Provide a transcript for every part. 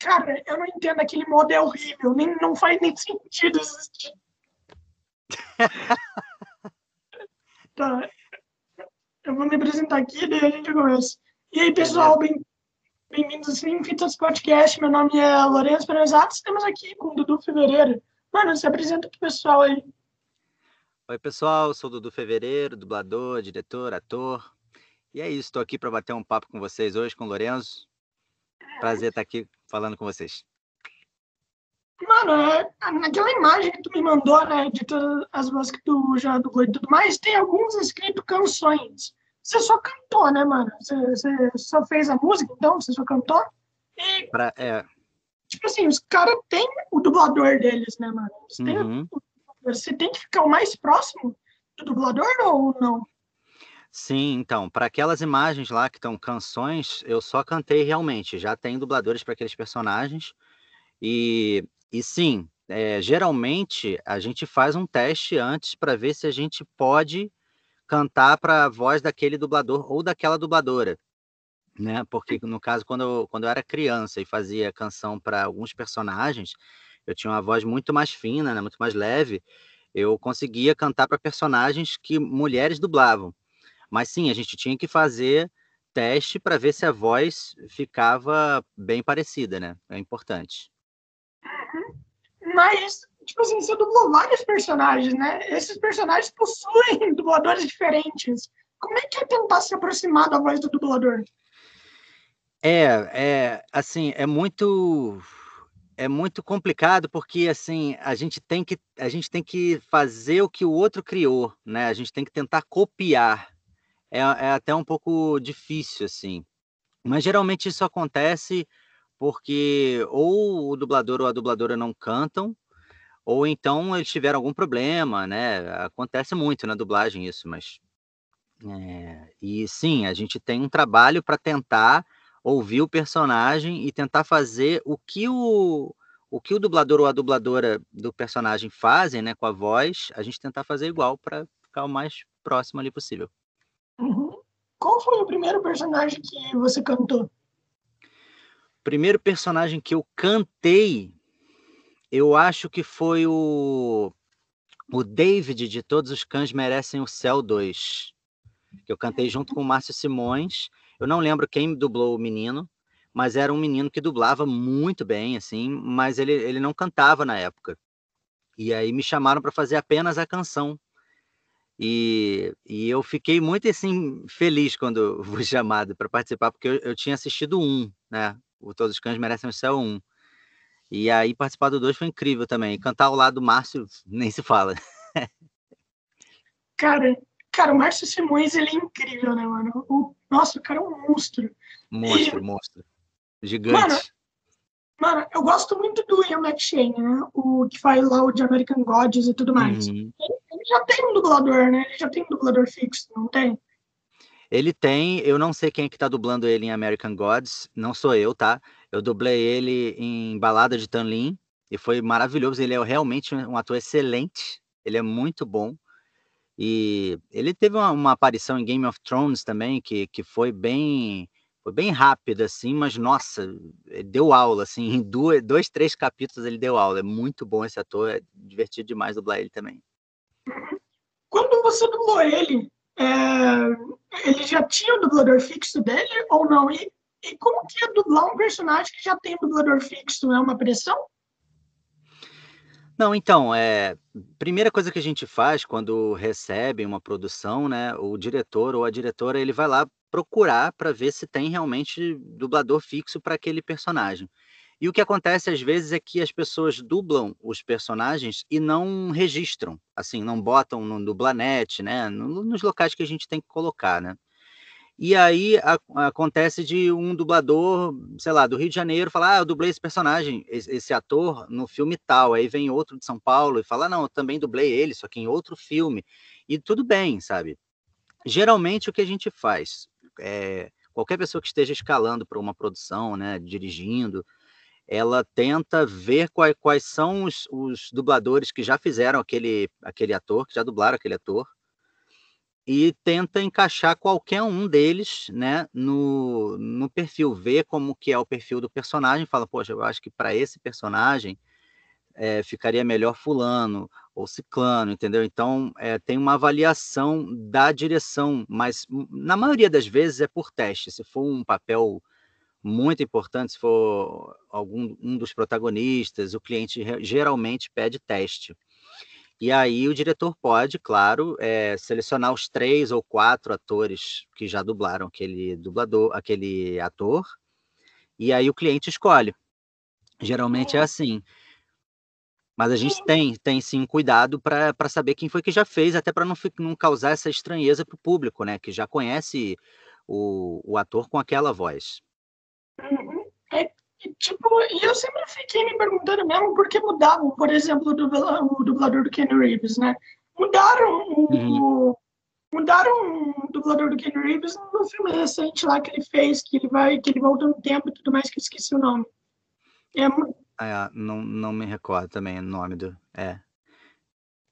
Cara, eu não entendo aquele modo é horrível, nem, não faz nem sentido existir. tá. Eu vou me apresentar aqui, daí a gente começa. E aí, pessoal, bem, bem-vindos ao Fitas Podcast. Meu nome é Lourenço Perezato. Estamos aqui com o Dudu Fevereiro. Mano, se apresenta pro pessoal aí. Oi, pessoal. Sou o Dudu Fevereiro, dublador, diretor, ator. E é isso, estou aqui para bater um papo com vocês hoje, com o Lourenço. Prazer estar aqui falando com vocês. Mano, é, naquela imagem que tu me mandou, né, de todas as vozes que tu já dublou e tudo mais, tem alguns escritos canções. Você só cantou, né, mano? Você, você só fez a música, então? Você só cantou? E, pra, é. tipo assim, os caras têm o dublador deles, né, mano? Você, uhum. tem, você tem que ficar o mais próximo do dublador ou não? Sim, então, para aquelas imagens lá que estão canções, eu só cantei realmente. Já tem dubladores para aqueles personagens. E, e sim, é, geralmente a gente faz um teste antes para ver se a gente pode cantar para a voz daquele dublador ou daquela dubladora. Né? Porque, no caso, quando eu, quando eu era criança e fazia canção para alguns personagens, eu tinha uma voz muito mais fina, né? muito mais leve. Eu conseguia cantar para personagens que mulheres dublavam. Mas sim, a gente tinha que fazer teste para ver se a voz ficava bem parecida, né? É importante. Uhum. Mas, tipo assim, você dublou vários personagens, né? Esses personagens possuem dubladores diferentes. Como é que é tentar se aproximar da voz do dublador? É, é, assim, é muito é muito complicado porque assim a gente tem que a gente tem que fazer o que o outro criou, né? A gente tem que tentar copiar é, é até um pouco difícil, assim. Mas geralmente isso acontece porque ou o dublador ou a dubladora não cantam, ou então eles tiveram algum problema, né? Acontece muito na dublagem isso, mas. É, e sim, a gente tem um trabalho para tentar ouvir o personagem e tentar fazer o que o, o que o dublador ou a dubladora do personagem fazem, né, com a voz, a gente tentar fazer igual para ficar o mais próximo ali possível. Qual foi o primeiro personagem que você cantou? Primeiro personagem que eu cantei, eu acho que foi o, o David de Todos os Cães Merecem o Céu 2. Que eu cantei junto com o Márcio Simões. Eu não lembro quem dublou o menino, mas era um menino que dublava muito bem, assim, mas ele, ele não cantava na época. E aí me chamaram para fazer apenas a canção e, e eu fiquei muito assim feliz quando fui chamado para participar, porque eu, eu, tinha assistido um, né? O Todos os Cães Merecem o Céu um. E aí participar do dois foi incrível também. E cantar ao lado do Márcio nem se fala. cara, cara, o Márcio Simões ele é incrível, né, mano? O, nossa, o cara é um monstro. Monstro, e... monstro. Gigante. Mano, Mano, eu gosto muito do Ian McShane, né? O que faz lá o de American Gods e tudo mais. Uhum. Ele, já tem um dublador, né? Ele já tem um dublador fixo, não tem? Ele tem, eu não sei quem é que tá dublando ele em American Gods, não sou eu, tá? Eu dublei ele em Balada de Tanlin e foi maravilhoso. Ele é realmente um ator excelente, ele é muito bom. E ele teve uma, uma aparição em Game of Thrones também, que, que foi bem foi bem rápido, assim, mas nossa, deu aula, assim, em dois, três capítulos ele deu aula. É muito bom esse ator, é divertido demais dublar ele também. Quando você dublou ele, é, ele já tinha o dublador fixo dele ou não? E, e como que é dublar um personagem que já tem dublador fixo? É uma pressão? Não, então, é, primeira coisa que a gente faz quando recebe uma produção, né, o diretor ou a diretora, ele vai lá procurar para ver se tem realmente dublador fixo para aquele personagem. E o que acontece às vezes é que as pessoas dublam os personagens e não registram, assim, não botam no dublanet, né, nos locais que a gente tem que colocar, né? E aí a, acontece de um dublador, sei lá, do Rio de Janeiro, falar: Ah, eu dublei esse personagem, esse, esse, ator, no filme tal. Aí vem outro de São Paulo e fala: Não, eu também dublei ele, só que em outro filme. E tudo bem, sabe? Geralmente o que a gente faz? é, qualquer pessoa que esteja escalando para uma produção, né, dirigindo, ela tenta ver quais, quais são os, os, dubladores que já fizeram aquele, aquele ator, que já dublaram aquele ator, e tenta encaixar qualquer um deles, né, no, no perfil, ver como que é o perfil do personagem, fala, poxa, eu acho que para esse personagem é, ficaria melhor fulano ou ciclano, entendeu? Então é, tem uma avaliação da direção, mas na maioria das vezes é por teste. Se for um papel muito importante, se for algum um dos protagonistas, o cliente geralmente pede teste. E aí o diretor pode, claro, é, selecionar os três ou quatro atores que já dublaram aquele dublador, aquele ator, e aí o cliente escolhe. Geralmente é assim. Mas a gente tem, tem sim cuidado para saber quem foi que já fez, até para não, não causar essa estranheza para o público, né? Que já conhece o, o ator com aquela voz. É, Tipo, e eu sempre fiquei me perguntando mesmo por que mudavam, por exemplo, o dublador, o dublador do Ken Reeves, né? Mudaram o, uhum. mudaram o dublador do Ken Reeves no filme recente lá que ele fez, que ele vai, que ele volta no tempo e tudo mais, que eu esqueci o nome. É, é não, não me recordo também o nome do. É.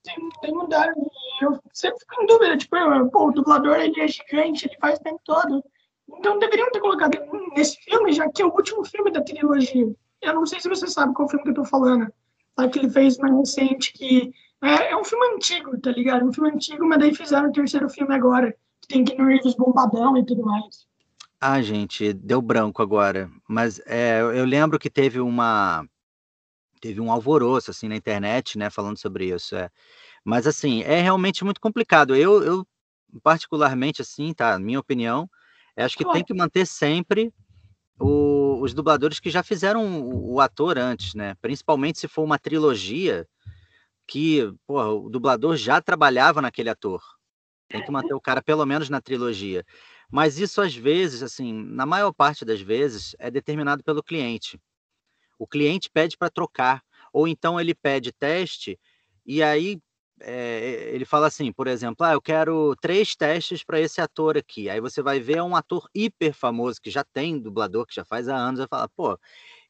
Tem, tem mudaram. E eu sempre fico em dúvida, tipo, pô, o dublador ele é gigante, ele faz o tempo todo. Então deveriam ter colocado nesse filme, já que é o último filme da trilogia. Eu não sei se você sabe qual filme que eu tô falando. Tá, que ele fez mais recente, que é, é, um filme antigo, tá ligado? Um filme antigo, mas daí fizeram o terceiro filme agora. Que tem Keanu Reeves bombadão e tudo mais. Ah, gente, deu branco agora. Mas é, eu lembro que teve uma teve um alvoroço assim na internet, né, falando sobre isso. É. Mas assim, é realmente muito complicado. Eu, eu particularmente assim, tá, minha opinião, eu acho que tem que manter sempre o, os dubladores que já fizeram o, o, ator antes, né? Principalmente se for uma trilogia que, porra, o dublador já trabalhava naquele ator. Tem que manter o cara pelo menos na trilogia. Mas isso às vezes, assim, na maior parte das vezes, é determinado pelo cliente. O cliente pede para trocar, ou então ele pede teste e aí é, ele fala assim, por exemplo, ah, eu quero três testes para esse ator aqui. Aí você vai ver um ator hiper famoso que já tem dublador, que já faz há anos, vai falar, pô,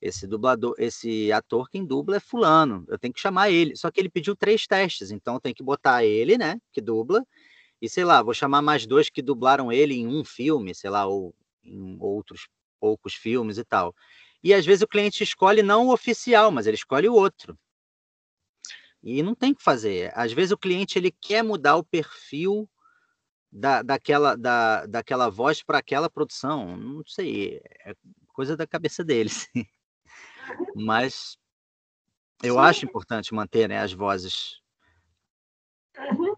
esse dublador, esse ator quem dubla é fulano, eu tenho que chamar ele. Só que ele pediu três testes, então tem que botar ele, né, que dubla, e sei lá, vou chamar mais dois que dublaram ele em um filme, sei lá, ou em outros poucos filmes e tal. E às vezes o cliente escolhe não o oficial, mas ele escolhe o outro. E não tem o que fazer. Às vezes o cliente ele quer mudar o perfil da, daquela, da, daquela voz para aquela produção. Não sei, é coisa da cabeça deles. Mas eu Sim. acho importante manter né, as vozes. Uhum.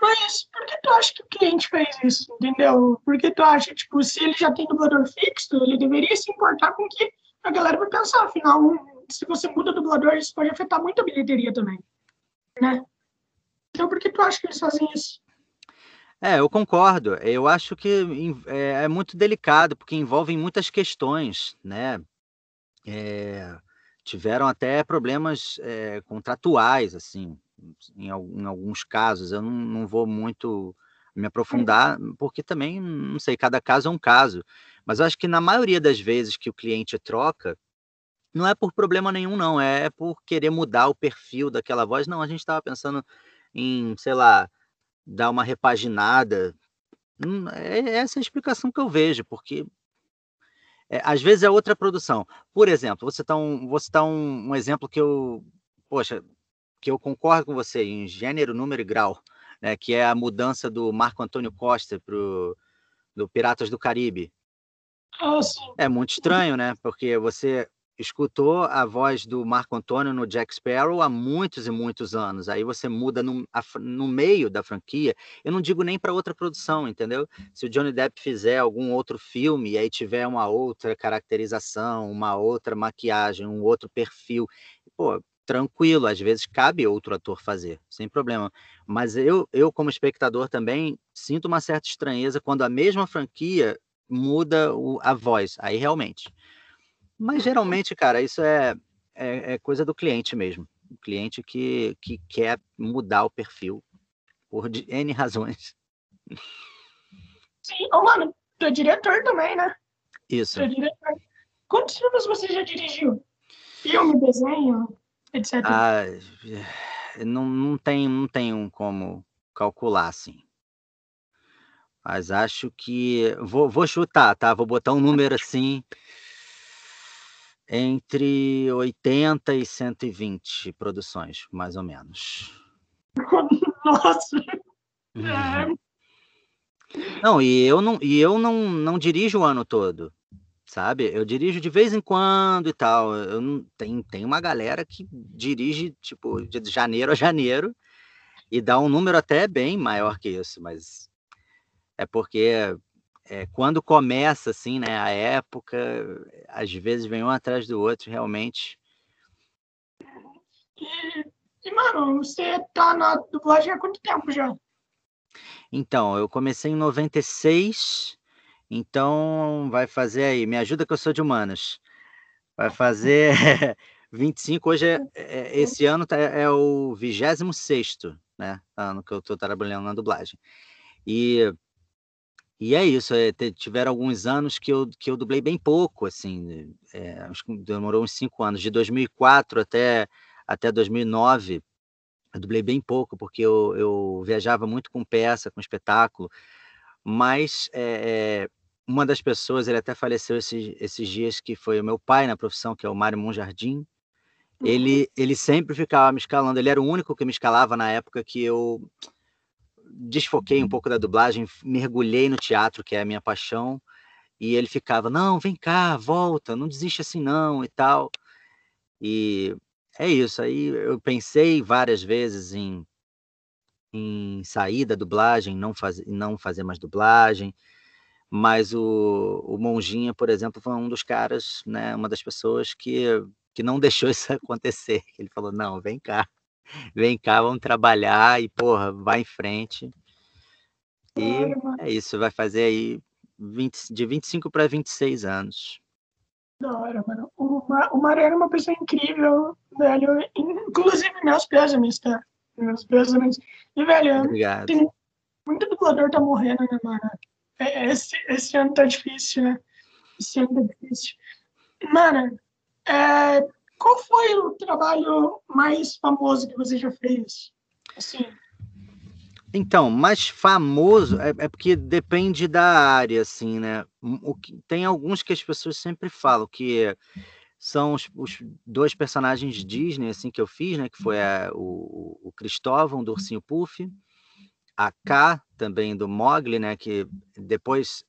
Mas por que tu acha que o cliente fez isso, entendeu? Porque tu acha, tipo, se ele já tem dublador fixo, ele deveria se importar com que a galera vai pensar. Afinal, se você muda o dublador, isso pode afetar muito a bilheteria também né? Então, por que tu acha que eles fazem isso? É, eu concordo. Eu acho que é, é muito delicado, porque envolvem muitas questões, né? É, tiveram até problemas é, contratuais, assim, em, em, alguns casos. Eu não, não vou muito me aprofundar, porque também, não sei, cada caso é um caso. Mas acho que na maioria das vezes que o cliente troca, não é por problema nenhum, não. É por querer mudar o perfil daquela voz. Não, a gente estava pensando em, sei lá, dar uma repaginada. Hum, é essa a explicação que eu vejo, porque é, às vezes é outra produção. Por exemplo, você tá um, você tá um, um exemplo que eu, poxa, que eu concordo com você em gênero, número e grau, né, que é a mudança do Marco Antônio Costa para do Piratas do Caribe. Ah, é muito estranho, né? Porque você escutou a voz do Marco Antônio no Jack Sparrow há muitos e muitos anos. Aí você muda no, a, no meio da franquia. Eu não digo nem para outra produção, entendeu? Se o Johnny Depp fizer algum outro filme e aí tiver uma outra caracterização, uma outra maquiagem, um outro perfil, pô, tranquilo, às vezes cabe outro ator fazer, sem problema. Mas eu, eu como espectador também sinto uma certa estranheza quando a mesma franquia muda o, a voz. Aí realmente mas geralmente, cara, isso é, é, é coisa do cliente mesmo. O cliente que, que quer mudar o perfil por N razões. Sim, ô, mano, tu é diretor também, né? Isso. Tu é diretor. Quantos filmes você já dirigiu? Filme, desenho, etc. Ah, não, não, tem, não tenho como calcular, assim. Mas acho que. Vou, vou chutar, tá? Vou botar um número assim. Entre 80 e 120 produções, mais ou menos. Nossa! Uhum. Não, e eu não, e eu não, não dirijo o ano todo, sabe? Eu dirijo de vez em quando e tal. Eu não, tem, tem uma galera que dirige, tipo, de janeiro a janeiro e dá um número até bem maior que isso, mas é porque é, quando começa, assim, né, a época, às vezes vem um atrás do outro, realmente. e, e, mano, você tá na dublagem há quanto tempo já? Então, eu comecei em 96, então vai fazer aí, me ajuda que eu sou de humanas. Vai fazer 25, hoje é, é- esse ano tá- é o 26º, né, ano que eu tô trabalhando na dublagem. E, e é isso, é, tiveram alguns anos que eu, que eu dublei bem pouco, assim, é, demorou uns cinco anos, de 2004 até, até 2009, eu dublei bem pouco, porque eu, eu viajava muito com peça, com espetáculo, mas é, é, uma das pessoas, ele até faleceu esses, esses dias, que foi o meu pai na profissão, que é o Mário Monjardim, ele, ele sempre ficava me escalando, ele era o único que me escalava na época que eu desfoquei um pouco da dublagem, mergulhei no teatro, que é a minha paixão, e ele ficava, não, vem cá, volta, não desiste assim não, e tal. E é isso, aí eu pensei várias vezes em, em sair da dublagem, não, faz, não fazer mais dublagem, mas o, o Monjinha, por exemplo, foi um dos caras, né, uma das pessoas que, que não deixou isso acontecer. Ele falou, não, vem cá, vem cá, vamos trabalhar e, porra, vai em frente. E é isso, vai fazer aí 20, de 25 para 26 anos. Da hora, mano. O, o Mário era uma pessoa incrível, velho. Inclusive, meus pêsames, tá? Meus pêsames. E, velho, Obrigado. tem muito dublador tá morrendo, né, mano? É- Esse, esse ano tá difícil, né? Esse ano tá difícil. Mano, é, qual foi o trabalho mais famoso que você já fez? Assim, Então, mais famoso é, é porque depende da área, assim, né? O que, tem alguns que as pessoas sempre falam que são os, os dois personagens Disney, assim, que eu fiz, né? Que foi a- o, o Cristóvão, do Ursinho Puff, a K, também do Mogli, né? Que depois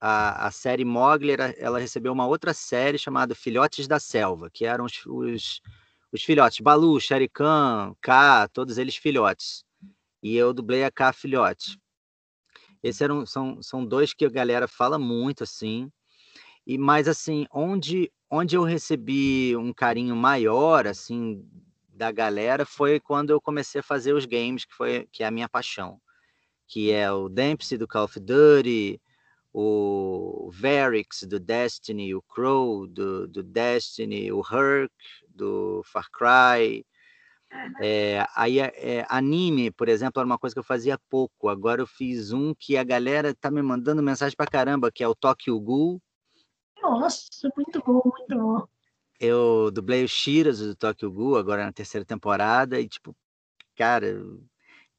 a, a série Mogli, ela recebeu uma outra série chamada Filhotes da Selva, que eram os, os, os filhotes, Balu, Shere Khan, K, todos eles filhotes e eu dublei a K Filhote. Esses eram, são, são dois que a galera fala muito, assim, e mais assim, onde, onde eu recebi um carinho maior, assim, da galera foi quando eu comecei a fazer os games, que foi que é a minha paixão, que é o Dempsey do Call of Duty, o Varix do Destiny, o Crow do, do Destiny, o Herc do Far Cry, é, aí, é, anime, por exemplo, era uma coisa que eu fazia pouco. Agora eu fiz um que a galera tá me mandando mensagem pra caramba, que é o Tokyo Ghoul. nossa, muito bom, muito bom. Eu dublei o Shiras do Tokyo Ghoul agora na terceira temporada e, tipo, cara,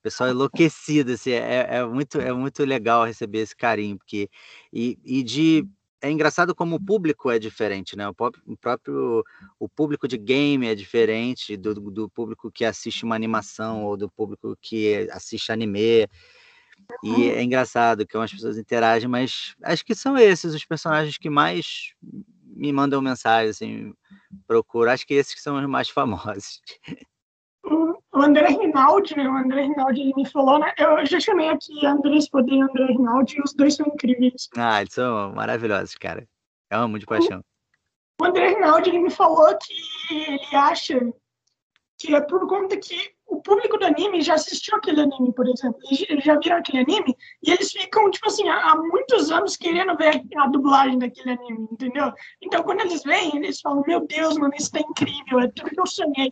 pessoal enlouquecido, assim, é, é muito, é muito legal receber esse carinho, porque, e, e de, é engraçado como o público é diferente, né? O próprio, o público de game é diferente do, do público que assiste uma animação ou do público que assiste anime, e é engraçado que as pessoas interagem, mas acho que são esses os personagens que mais me mandam mensagem, assim, procuro, acho que esses que são os mais famosos. O André Rinaldi, né? O André Rinaldi ele me falou, né? Eu já chamei aqui André Spodem e André Rinaldi, e os dois são incríveis. Ah, eles são maravilhosos, cara. Eu amo de paixão. O André Rinaldi ele me falou que ele acha que é por conta que o público do anime já assistiu aquele anime, por exemplo. Eles já viram aquele anime e eles ficam, tipo assim, há há muitos anos querendo ver a dublagem daquele anime, entendeu? Então, quando eles vêm, eles falam: Meu Deus, mano, isso tá incrível, é tudo que eu sonhei.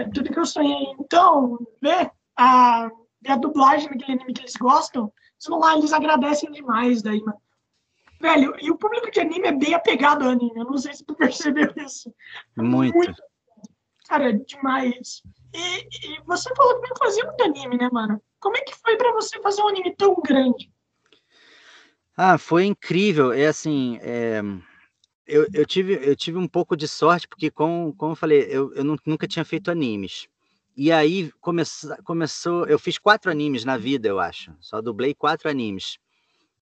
É tudo que eu sonhei. Então, ver a, a dublagem daquele anime que eles gostam, vão lá, eles agradecem demais daí, mano. Velho, e o público de anime é bem apegado ao anime. Eu não sei se tu percebeu isso. Muito. Cara, demais. E, e você falou que não fazia muito anime, né, mano? Como é que foi pra você fazer um anime tão grande? Ah, foi incrível. É assim, é, eu, eu, tive, eu tive um pouco de sorte, porque, como, como eu falei, eu, eu nunca tinha feito animes. E aí come, começou. Eu fiz quatro animes na vida, eu acho. Só dublei quatro animes.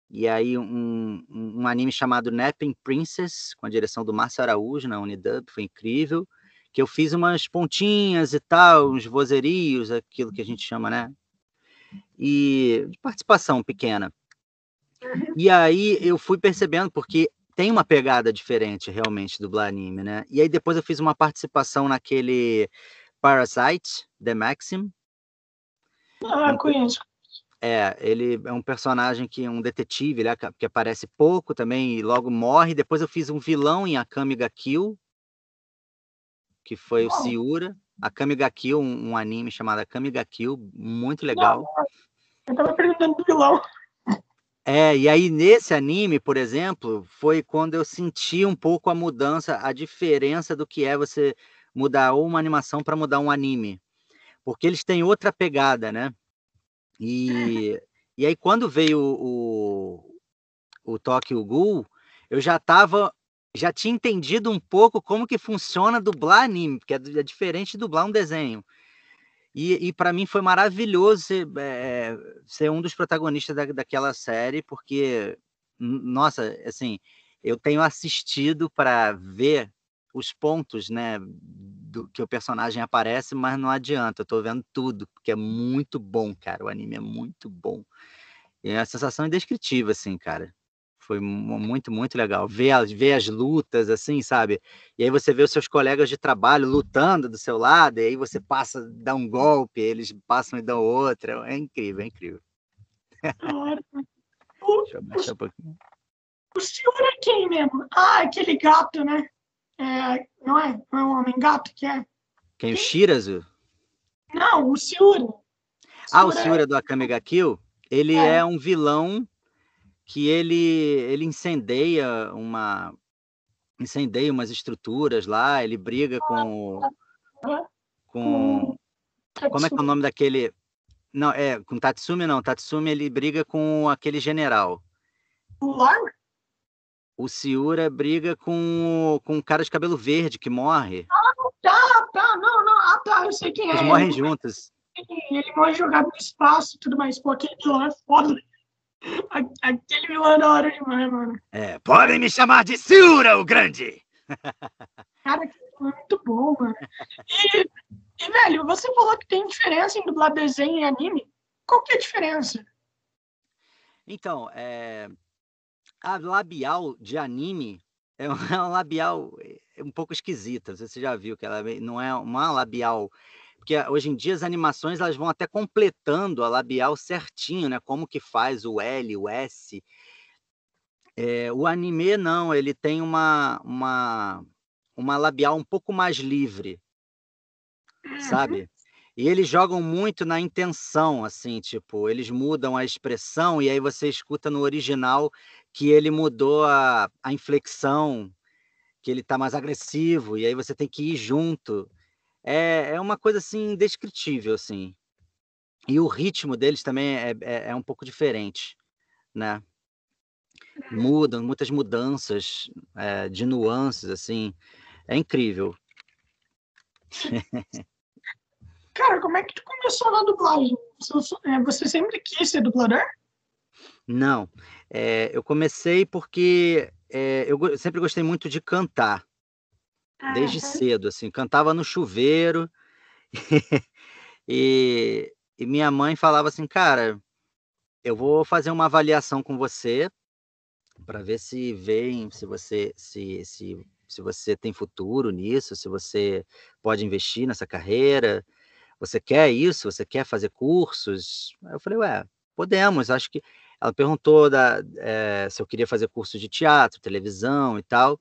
E aí, um, um anime chamado Napping Princess, com a direção do Márcio Araújo na Unidub, foi incrível. Que eu fiz umas pontinhas e tal, uns vozerios, aquilo que a gente chama, né? E participação pequena. E aí eu fui percebendo, porque tem uma pegada diferente realmente do anime, né? E aí depois eu fiz uma participação naquele Parasite, The Maxim. Ah, conheço. É, ele é um personagem que é um detetive, ele, que aparece pouco também e logo morre. Depois eu fiz um vilão em Akame ga Kill, que foi oh. o Siura. Akame ga Kill, um, um, anime chamado Akame ga Kill, muito legal. Não, eu tava perguntando do vilão. É, e aí nesse anime, por exemplo, foi quando eu senti um pouco a mudança, a diferença do que é você mudar uma animação para mudar um anime. Porque eles têm outra pegada, né? E, e aí quando veio o, o, Tokyo Ghoul, eu já tava já tinha entendido um pouco como que funciona dublar anime, porque é, é diferente de dublar um desenho. E, e para mim foi maravilhoso ser, é, ser um dos protagonistas da, daquela série, porque, nossa, assim, eu tenho assistido para ver os pontos, né, do que o personagem aparece, mas não adianta, eu estou vendo tudo, porque é muito bom, cara, o anime é muito bom. É uma sensação indescritível, assim, cara. Foi muito, muito legal. Ver as, ver as lutas, assim, sabe? E aí você vê os seus colegas de trabalho lutando do seu lado, e aí você passa, dá um golpe, eles passam e dão outra. É incrível, é incrível. O, Deixa eu baixar um pouquinho. O senhor é quem mesmo? Ah, aquele gato, né? É, não é? Não é um homem gato que é? Quem? O Shirazu? Não, o Siura. Ah, o Siura é... do Akame ga Kill? Ele é. é um vilão que ele ele incendeia uma incendeia umas estruturas lá, ele briga com com como é que é o nome daquele não é com Tatsumi não, Tatsumi ele briga com aquele general. O Lar? O Siura briga com com um cara de cabelo verde que morre. Ah, tá, tá, não, não, ah, tá, eu sei quem Eles é. Eles morrem juntos. Ele morre jogado no espaço e tudo mais, pô, aquele vilão é foda. Aquele vilão é da hora demais, mano. É, podem me chamar de Sura, o Grande! Cara, que é muito bom, mano. E, e, velho, você falou que tem diferença em dublar desenho e anime. Qual que é a diferença? Então, é... a labial de anime é uma labial é um pouco esquisita. Você já viu que ela não é uma labial porque hoje em dia as animações elas vão até completando a labial certinho, né? Como que faz o L, o S. É, o anime não, ele tem uma, uma, uma labial um pouco mais livre, uhum. sabe? E eles jogam muito na intenção, assim, tipo, eles mudam a expressão e aí você escuta no original que ele mudou a, a inflexão, que ele tá mais agressivo, e aí você tem que ir junto é, é uma coisa assim indescritível, assim. E o ritmo deles também é, é, é um pouco diferente, né? Mudam, muitas mudanças é, de nuances, assim. É incrível. Cara, como é que tu começou na dublagem? Você é, sempre quis ser dublador? Não. É, eu comecei porque é, eu sempre gostei muito de cantar desde cedo, assim, cantava no chuveiro e, e minha mãe falava assim, cara, eu vou fazer uma avaliação com você para ver se vem, se você se, se, se você tem futuro nisso, se você pode investir nessa carreira, você quer isso, você quer fazer cursos? Eu falei, ué, podemos, acho que ela perguntou da, é, se eu queria fazer curso de teatro, televisão e tal.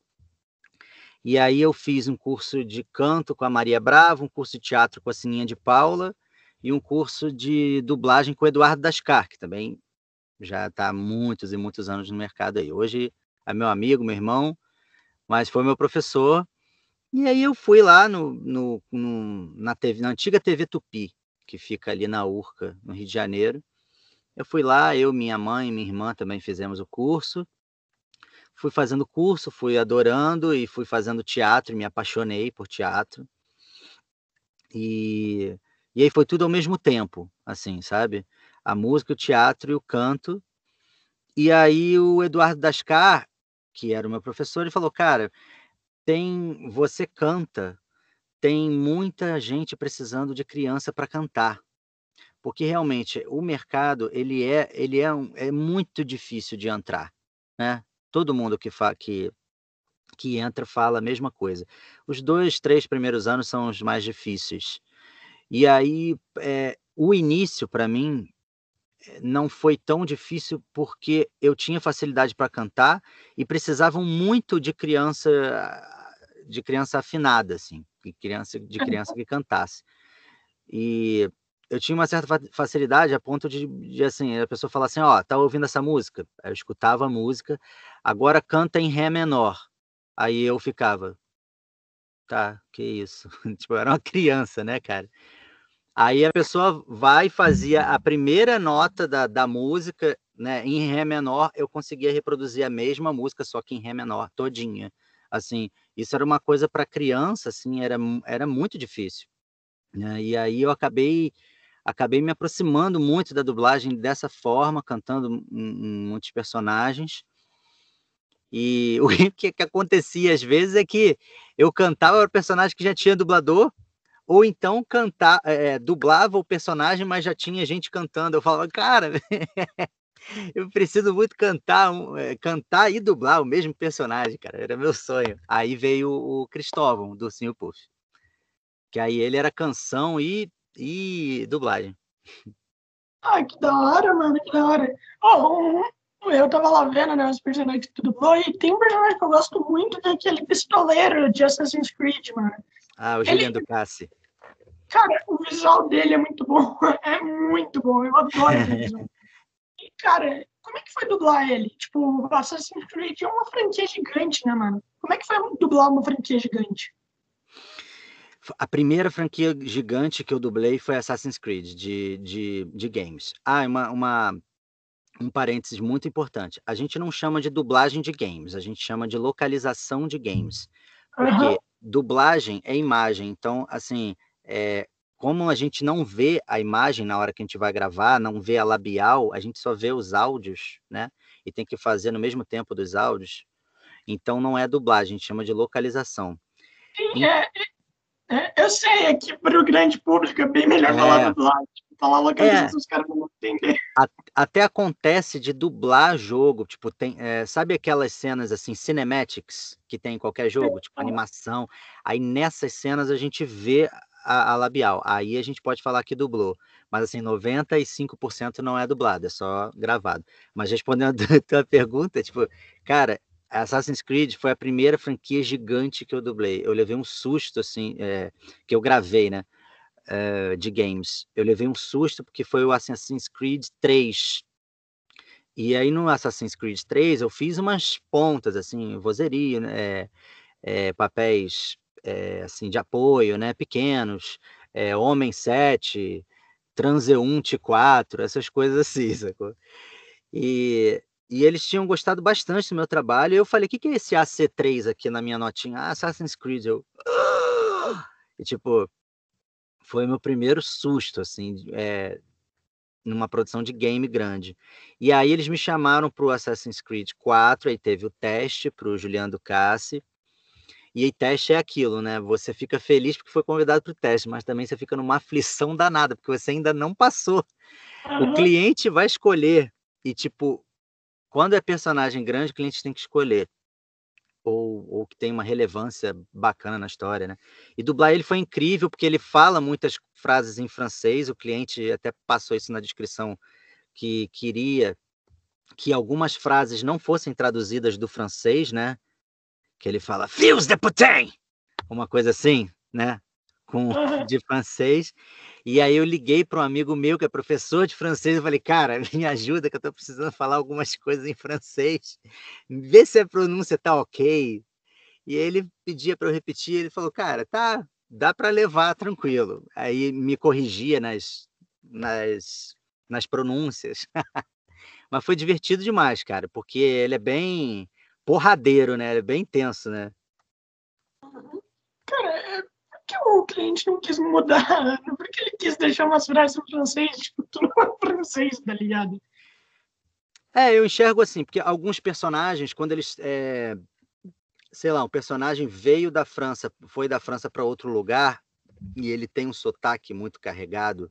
E aí eu fiz um curso de canto com a Maria Bravo, um curso de teatro com a Sininha de Paula e um curso de dublagem com o Eduardo Dascar, que também já está há muitos e muitos anos no mercado aí. Hoje é meu amigo, meu irmão, mas foi meu professor. E aí eu fui lá no, no, no na, TV, na antiga TV Tupi, que fica ali na Urca, no Rio de Janeiro. Eu fui lá, eu, minha mãe e minha irmã também fizemos o curso. Fui fazendo curso, fui adorando e fui fazendo teatro, me apaixonei por teatro. E, e aí foi tudo ao mesmo tempo, assim, sabe? A música, o teatro e o canto. E aí o Eduardo Dascar, que era o meu professor, ele falou: "Cara, tem você canta, tem muita gente precisando de criança para cantar". Porque realmente o mercado, ele é ele é um é muito difícil de entrar, né. Todo mundo que fa que que entra fala a mesma coisa. Os 2, 3 primeiros anos são os mais difíceis. E aí, eh, o início para mim não foi tão difícil, porque eu tinha facilidade para cantar e precisavam muito de criança de criança afinada, assim, de criança de criança que cantasse. E eu tinha uma certa facilidade a ponto de de, assim, a pessoa falar assim: "Ó, tá ouvindo essa música?". eu escutava a música, agora canta em ré menor. Aí eu ficava: "Tá, que isso". Tipo, eu era uma criança, né, cara. Aí a pessoa vai e fazia a primeira nota da da música, né, em ré menor, eu conseguia reproduzir a mesma música, só que em ré menor, todinha. Assim, isso era uma coisa para criança, assim, era era muito difícil, né. E aí eu acabei acabei me aproximando muito da dublagem dessa forma, cantando muitos personagens. E o que que acontecia às vezes é que eu cantava o personagem que já tinha dublador, ou então cantar, é, dublava o personagem, mas já tinha gente cantando. Eu falava, cara, eu preciso muito cantar, é, cantar e dublar o mesmo personagem, cara. Era meu sonho. Aí veio o Cristóvão do Sim Puff, que aí ele era canção e, e dublagem. Ah, que da hora, mano, que da hora. Oh, eu tava lá vendo, né, os personagens que tu dublou, e tem um personagem que eu gosto muito, que é aquele pistoleiro de Assassin's Creed, mano. Ah, o Julian ele... Ducassi. Cara, o visual dele é muito bom. É muito bom. Eu adoro esse visual. E, cara, como é que foi dublar ele? Tipo, Assassin's Creed é uma franquia gigante, né, mano? Como é que foi dublar uma franquia gigante? A primeira franquia gigante que eu dublei foi Assassin's Creed, de, de, de games. Ah, uma, uma, um parênteses muito importante. A gente não chama de dublagem de games, a gente chama de localização de games. Porque uhum. dublagem é imagem. Então, assim, é, como a gente não vê a imagem na hora que a gente vai gravar, não vê a labial, a gente só vê os áudios, né? E tem que fazer no mesmo tempo dos áudios. Então não é dublagem, a gente chama de localização. Sim, é, é, eu sei, aqui para o grande público é bem melhor é, falar dublagem. Falar localização, é, os caras não vão entender. Até acontece de dublar jogo, tipo, tem, é, sabe aquelas cenas assim, cinematics, que tem em qualquer jogo, tipo animação. Aí nessas cenas a gente vê a, a, labial. Aí a gente pode falar que dublou. Mas assim, 95% não é dublado, é só gravado. Mas respondendo a tua pergunta, tipo, cara, Assassin's Creed foi a primeira franquia gigante que eu dublei. Eu levei um susto, assim, é, que eu gravei, né? É, de games. Eu levei um susto porque foi o Assassin's Creed 3. E aí no Assassin's Creed 3 eu fiz umas pontas, assim, vozeria, né? É, papéis é, assim, de apoio, né, pequenos, é, Homem 7, Transeunte 4, essas coisas assim, sacou? E, e eles tinham gostado bastante do meu trabalho, e eu falei, o que, que é esse AC3 aqui na minha notinha? Ah, Assassin's Creed, eu... E, tipo, foi meu primeiro susto, assim, é, numa produção de game grande. E aí eles me chamaram para o Assassin's Creed 4, aí teve o teste para o Juliano Ducassi, e aí, teste é aquilo, né? Você fica feliz porque foi convidado para o teste, mas também você fica numa aflição danada, porque você ainda não passou. Uhum. O cliente vai escolher. E, tipo, quando é personagem grande, o cliente tem que escolher. Ou, ou que tem uma relevância bacana na história, né? E dublar ele foi incrível, porque ele fala muitas frases em francês. O cliente até passou isso na descrição, que queria que algumas frases não fossem traduzidas do francês, né? que ele fala Fils de putain! Uma coisa assim, né? Com, de francês. E aí eu liguei para um amigo meu que é professor de francês e falei, cara, me ajuda que eu estou precisando falar algumas coisas em francês. Vê se a pronúncia tá ok. E ele pedia para eu repetir, ele falou, cara, tá, dá para levar tranquilo. Aí me corrigia nas, nas nas pronúncias. Mas foi divertido demais, cara, porque ele é bem porradeiro, né? Ele é bem intenso, né? Cara, é porque o cliente não quis mudar, porque ele quis deixar umas frases em francês, tipo, tudo em francês, tá ligado? É, eu enxergo assim, porque alguns personagens, quando eles. É, sei lá, um personagem veio da França, foi da França para outro lugar, e ele tem um sotaque muito carregado,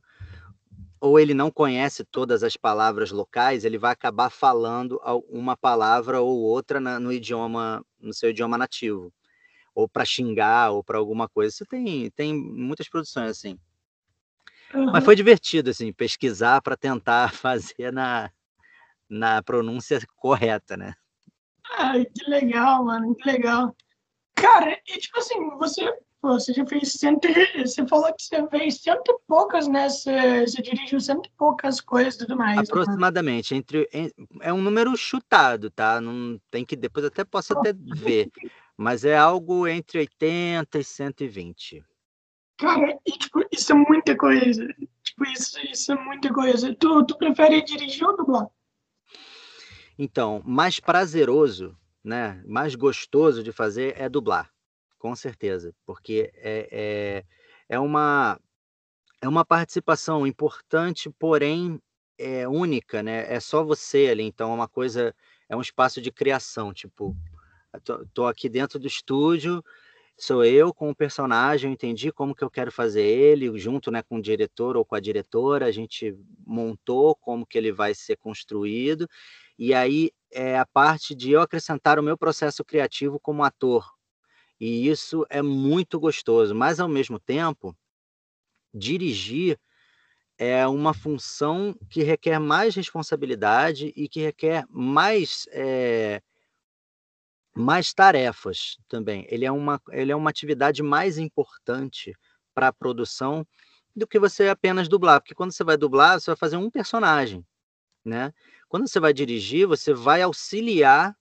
ou ele não conhece todas as palavras locais, ele vai acabar falando uma palavra ou outra no idioma, no seu idioma nativo, ou para xingar, ou para alguma coisa. Isso tem, tem muitas produções assim. Uhum. Mas foi divertido assim pesquisar para tentar fazer na, na pronúncia correta, né? Ai, que legal, mano, que legal. Cara, e tipo assim, você você já fez cento. Você falou que você fez cento e poucas, né? Você, você dirigiu cento e poucas coisas e tudo mais. Né? Aproximadamente. Né? Entre, é um número chutado, tá? Não tem que. Depois até posso até ver. Mas é algo entre 80 e 120. Cara, e, tipo, isso é muita coisa. Tipo, isso, isso é muita coisa. Tu, tu prefere dirigir ou dublar? Então, mais prazeroso, né? Mais gostoso de fazer é dublar com certeza, porque é, é, é, uma, é uma participação importante, porém é única, né? É só você ali, então é uma coisa, é um espaço de criação, tipo, tô aqui dentro do estúdio, sou eu com o personagem, entendi como que eu quero fazer ele, junto né, com o diretor ou com a diretora, a gente montou como que ele vai ser construído, e aí é a parte de eu acrescentar o meu processo criativo como ator, e isso é muito gostoso, mas ao mesmo tempo, dirigir é uma função que requer mais responsabilidade e que requer mais, é, mais tarefas também. Ele é, uma, ele é uma atividade mais importante para a produção do que você apenas dublar, porque quando você vai dublar, você vai fazer um personagem, né? Quando você vai dirigir, você vai auxiliar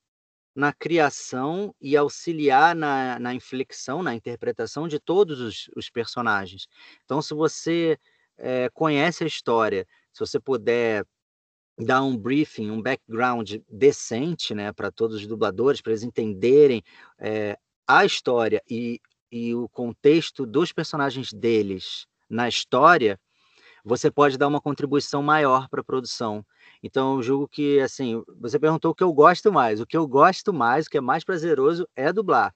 na criação e auxiliar na, na inflexão, na interpretação de todos os, os personagens. Então, se você é, conhece a história, se você puder dar um briefing, um background decente né, para todos os dubladores, para eles entenderem é, a história e, e o contexto dos personagens deles na história, você pode dar uma contribuição maior para a produção. Então, eu julgo que, assim, você perguntou o que eu gosto mais. O que eu gosto mais, o que é mais prazeroso, é dublar.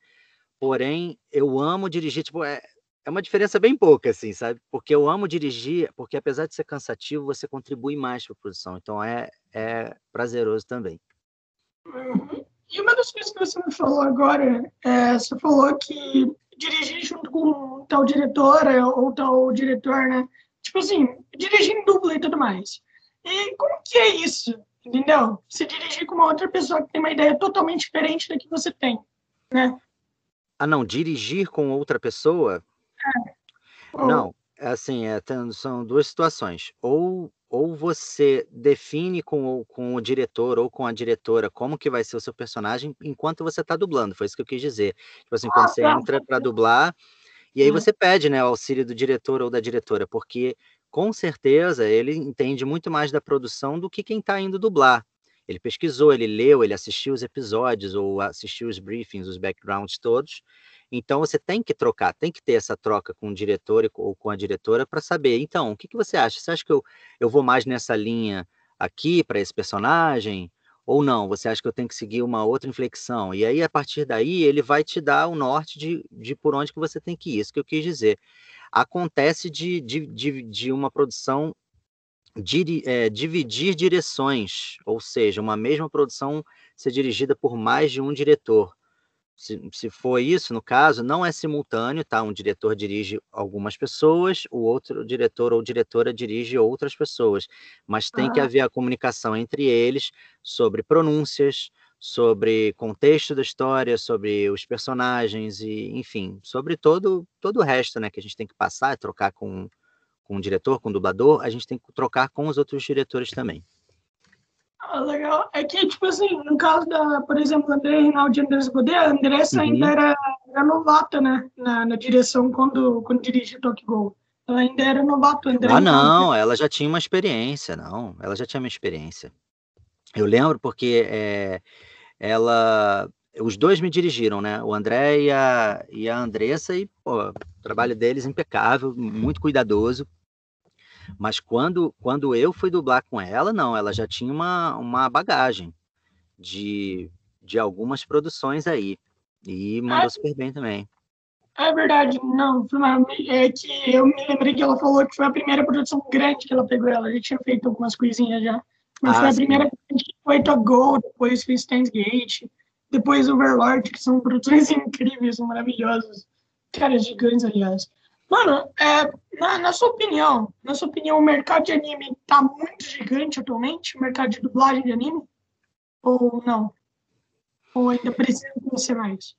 Porém, eu amo dirigir, tipo, é, é uma diferença bem pouca, assim, sabe? Porque eu amo dirigir, porque apesar de ser cansativo, você contribui mais para a produção. Então, é, é prazeroso também. Uhum. E uma das coisas que você me falou agora, é, você falou que dirigir junto com tal diretora ou tal diretor, né? Tipo assim, dirigir em dupla e tudo mais. E como que é isso? Entendeu? Você dirigir com uma outra pessoa que tem uma ideia totalmente diferente da que você tem, né? Ah, não, dirigir com outra pessoa? Não, é assim, é, são duas situações. Ou, ou você define com o, com o diretor ou com a diretora como que vai ser o seu personagem enquanto você está dublando. Foi isso que eu quis dizer. Tipo assim, quando ah, você tá. entra para dublar, e aí você pede né, o auxílio do diretor ou da diretora, porque com certeza ele entende muito mais da produção do que quem está indo dublar. Ele pesquisou, ele leu, ele assistiu os episódios ou assistiu os briefings, os backgrounds todos. Então você tem que trocar, tem que ter essa troca com o diretor ou com a diretora para saber. Então, o que, que você acha? Você acha que eu, eu vou mais nessa linha aqui para esse personagem? Ou não? Você acha que eu tenho que seguir uma outra inflexão? E aí, a partir daí, ele vai te dar o norte de, de por onde que você tem que ir. Isso que eu quis dizer acontece de, de, de, de uma produção de, é, dividir direções, ou seja, uma mesma produção ser dirigida por mais de um diretor. Se, se for isso, no caso, não é simultâneo, tá? Um diretor dirige algumas pessoas, o outro diretor ou diretora dirige outras pessoas, mas tem ah. que haver a comunicação entre eles sobre pronúncias, sobre contexto da história, sobre os personagens e, enfim, sobre todo todo o resto, né, que a gente tem que passar, trocar com, com o diretor, com o dublador, a gente tem que trocar com os outros diretores também. Ah, legal. É que, tipo assim, no caso da, por exemplo, André Rinaldi e Andressa Godet, a Andressa uhum. ainda era, era novata, né, na, na direção quando, quando dirige Tokyo Gol. Ela ainda era novata. Ainda ah, não, ela já tinha uma experiência, não. Ela já tinha uma experiência. Eu lembro porque é, ela. Os dois me dirigiram, né? O André e a, e a Andressa, e pô, o trabalho deles impecável, muito cuidadoso. Mas quando, quando eu fui dublar com ela, não, ela já tinha uma, uma bagagem de, de algumas produções aí. E mandou é, super bem também. É verdade, não. É que eu me lembrei que ela falou que foi a primeira produção grande que ela pegou. Ela já tinha feito algumas coisinhas já. Mas ah, foi a primeira que foi a Go, depois fez Steins Gate, depois Overlord, que são produções incríveis, são maravilhosas. Caras gigantes, aliás. Mano, é, na, na, sua opinião, na sua opinião, o mercado de anime tá muito gigante atualmente? O mercado de dublagem de anime? Ou não? Ou ainda precisa crescer mais?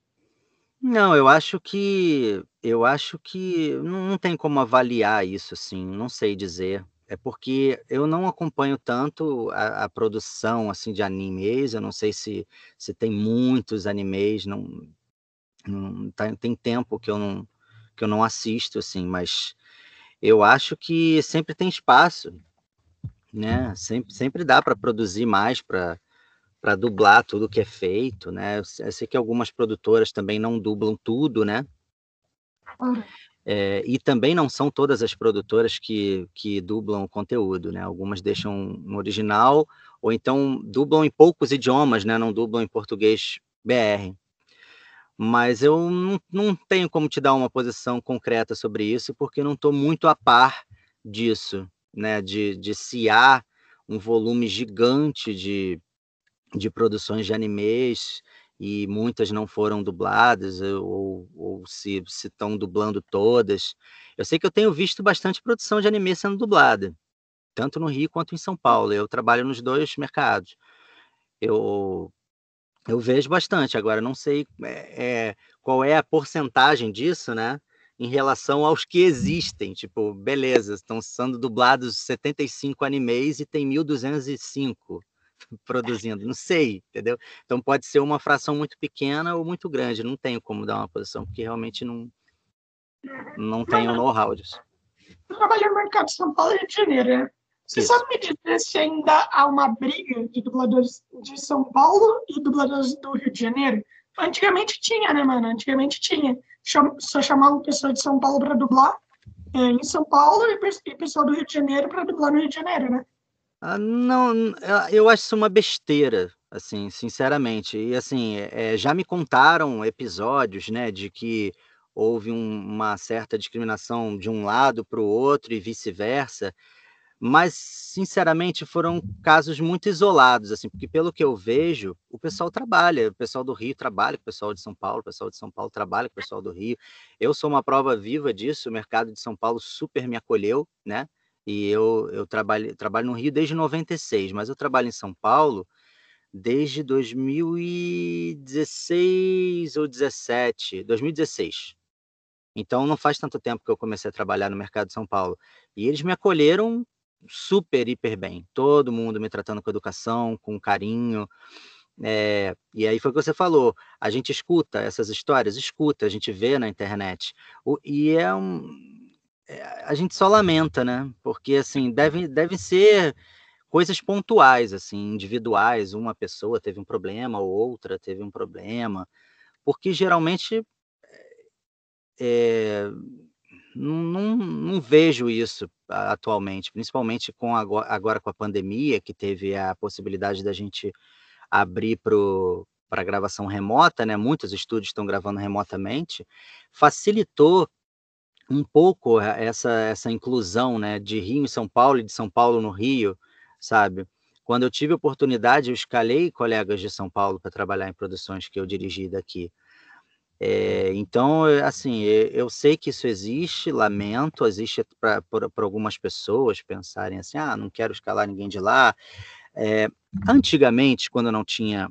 Não, eu acho que eu acho que não, não tem como avaliar isso assim, não sei dizer. É porque eu não acompanho tanto a, a produção assim de animes, eu não sei se, se tem muitos animes, não, não tá, tem tempo que eu não que eu não assisto assim, mas eu acho que sempre tem espaço, né? Sempre, sempre dá para produzir mais para para dublar tudo que é feito, né? Eu sei que algumas produtoras também não dublam tudo, né? É, e também não são todas as produtoras que, que dublam o conteúdo, né? Algumas deixam no original ou então dublam em poucos idiomas, né? Não dublam em português BR. Mas eu não, não tenho como te dar uma posição concreta sobre isso, porque não estou muito a par disso, né? De, de se há um volume gigante de de produções de animes e muitas não foram dubladas ou, ou se estão dublando todas. Eu sei que eu tenho visto bastante produção de anime sendo dublada, tanto no Rio quanto em São Paulo. Eu trabalho nos dois mercados. Eu eu vejo bastante. Agora não sei é, qual é a porcentagem disso, né? Em relação aos que existem, tipo, beleza, estão sendo dublados 75 animes e tem 1.205 produzindo, não sei, entendeu? Então pode ser uma fração muito pequena ou muito grande, não tenho como dar uma posição, porque realmente não, não tenho know-how disso. Eu trabalho no mercado de São Paulo e Rio de Janeiro, né? Você sabe me dizer se ainda há uma briga de dubladores de São Paulo e dubladores do Rio de Janeiro? Antigamente tinha, né, mano? Antigamente tinha. Só chamavam pessoa de São Paulo para dublar é, em São Paulo e pessoa do Rio de Janeiro para dublar no Rio de Janeiro, né? Ah, não, eu acho isso uma besteira, assim, sinceramente. E assim, eh, já me contaram episódios, né, de que houve um uma certa discriminação de um lado para o outro e vice-versa, mas sinceramente foram casos muito isolados, assim, porque pelo que eu vejo, o pessoal trabalha, o pessoal do Rio trabalha o pessoal de São Paulo, o pessoal de São Paulo trabalha o pessoal do Rio. Eu sou uma prova viva disso, o mercado de São Paulo super me acolheu, né? E eu, eu trabalho, trabalho no Rio desde 96, mas eu trabalho em São Paulo desde 2016 ou 17, 2016. Então não faz tanto tempo que eu comecei a trabalhar no mercado de São Paulo. E eles me acolheram super, hiper bem. Todo mundo me tratando com educação, com carinho. É, e aí foi o que você falou. A gente escuta essas histórias, escuta, a gente vê na internet. O, e é um, é, a gente só lamenta, né? Porque assim, deve, deve ser coisas pontuais, assim, individuais. Uma pessoa teve um problema, ou outra teve um problema, porque geralmente é, não, não, vejo isso atualmente, principalmente com agora, agora, com a pandemia, que teve a possibilidade da gente abrir para gravação remota, né? Muitos estúdios estão gravando remotamente, facilitou um pouco essa, essa inclusão né, de Rio em São Paulo e de São Paulo no Rio, sabe? Quando eu tive oportunidade, eu escalei colegas de São Paulo para trabalhar em produções que eu dirigi daqui. É, então, assim, eu sei que isso existe, lamento, existe para algumas pessoas pensarem assim, ah, não quero escalar ninguém de lá. É, antigamente, quando não tinha,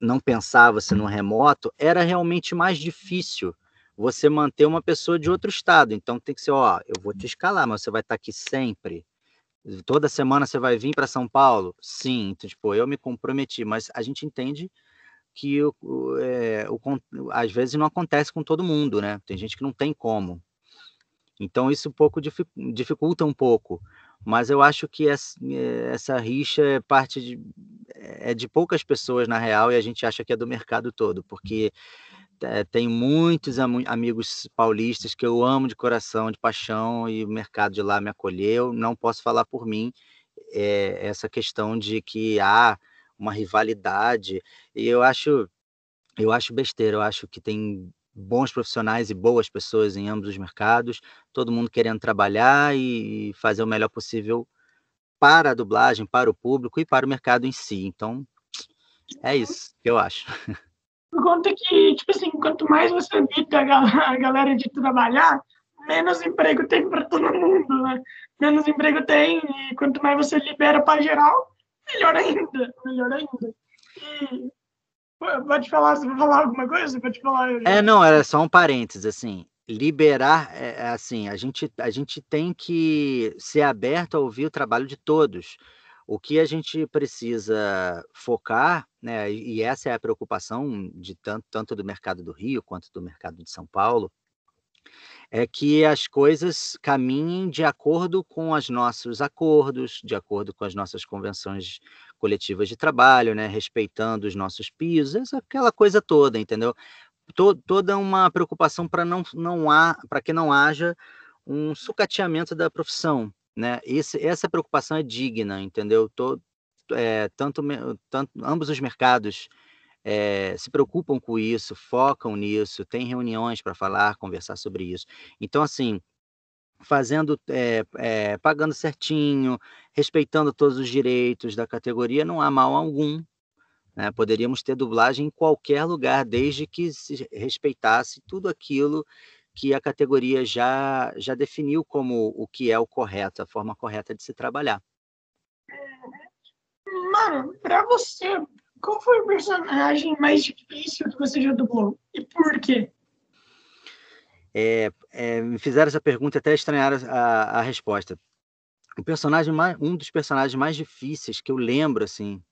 não pensava-se no remoto, era realmente mais difícil você manter uma pessoa de outro estado. Então tem que ser, ó, eu vou te escalar, mas você vai estar aqui sempre. Toda semana você vai vir para São Paulo? Sim, então, tipo, eu me comprometi, mas a gente entende que é, o, às vezes não acontece com todo mundo, né? Tem gente que não tem como. Então isso um pouco dificulta um pouco, mas eu acho que essa rixa é parte de, é de poucas pessoas na real e a gente acha que é do mercado todo, porque é, tem muitos am amigos paulistas que eu amo de coração, de paixão, e o mercado de lá me acolheu. Não posso falar por mim é, essa questão de que há uma rivalidade, e eu acho, eu acho besteira, eu acho que tem bons profissionais e boas pessoas em ambos os mercados, todo mundo querendo trabalhar e fazer o melhor possível para a dublagem, para o público e para o mercado em si. Então, é isso que eu acho. Por conta que, tipo assim, quanto mais você evita a galera de trabalhar, menos emprego tem para todo mundo, né? Menos emprego tem, e quanto mais você libera para geral, melhor ainda, melhor ainda. E Pode falar, você vai falar alguma coisa? Pode falar. É, não, era só um parênteses, assim. Liberar, é, é, assim, a gente, a gente tem que ser aberto a ouvir o trabalho de todos. O que a gente precisa focar, né, e essa é a preocupação de tanto, tanto do mercado do Rio quanto do mercado de São Paulo, é que as coisas caminhem de acordo com os nossos acordos, de acordo com as nossas convenções coletivas de trabalho, né, respeitando os nossos pisos, aquela coisa toda, entendeu? toda uma preocupação para não, não há, para que não haja um sucateamento da profissão, né? Esse, essa preocupação é digna, entendeu? É, tanto, tanto ambos os mercados é, se preocupam com isso, focam nisso, tem reuniões para falar, conversar sobre isso. Então, assim, fazendo, é, é, pagando certinho, respeitando todos os direitos da categoria, não há mal algum. Né? Poderíamos ter dublagem em qualquer lugar, desde que se respeitasse tudo aquilo que a categoria já, já definiu como o que é o correto, a forma correta de se trabalhar. Mano, para você, qual foi o personagem mais difícil que você já dublou? E por quê? É, é, me fizeram essa pergunta até estranhar a, a resposta. O personagem mais, um dos personagens mais difíceis que eu lembro assim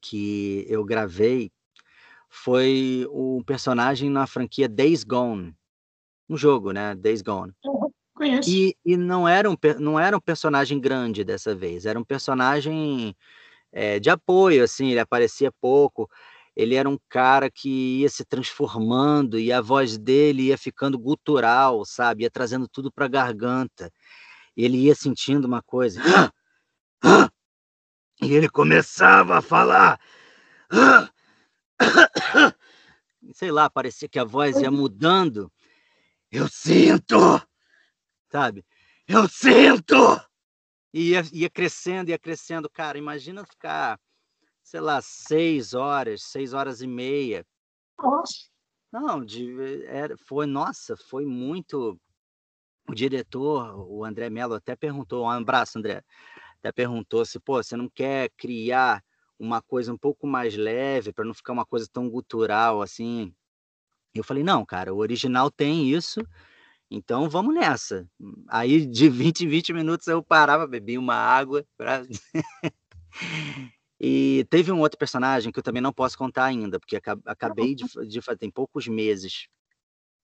que eu gravei foi o personagem na franquia Days Gone, um jogo, né? Days Gone. conheço. E, e não era um não era um personagem grande dessa vez, era um personagem é, de apoio, assim, ele aparecia pouco ele era um cara que ia se transformando e a voz dele ia ficando gutural, sabe? Ia trazendo tudo para a garganta. E ele ia sentindo uma coisa. E ele começava a falar. Sei lá, parecia que a voz ia mudando. Eu sinto! Sabe? Eu sinto! E ia, ia crescendo, ia crescendo. Cara, imagina ficar sei lá, seis horas, seis horas e meia. Nossa. Não, de, era, foi, nossa, foi muito. O diretor, o André Mello, até perguntou, um abraço, André, até perguntou se, pô, você não quer criar uma coisa um pouco mais leve, para não ficar uma coisa tão gutural assim. Eu falei, não, cara, o original tem isso, então vamos nessa. Aí de 20 em 20 minutos eu parava, bebia uma água. Pra... E teve um outro personagem que eu também não posso contar ainda, porque acabei de, de fazer, tem poucos meses,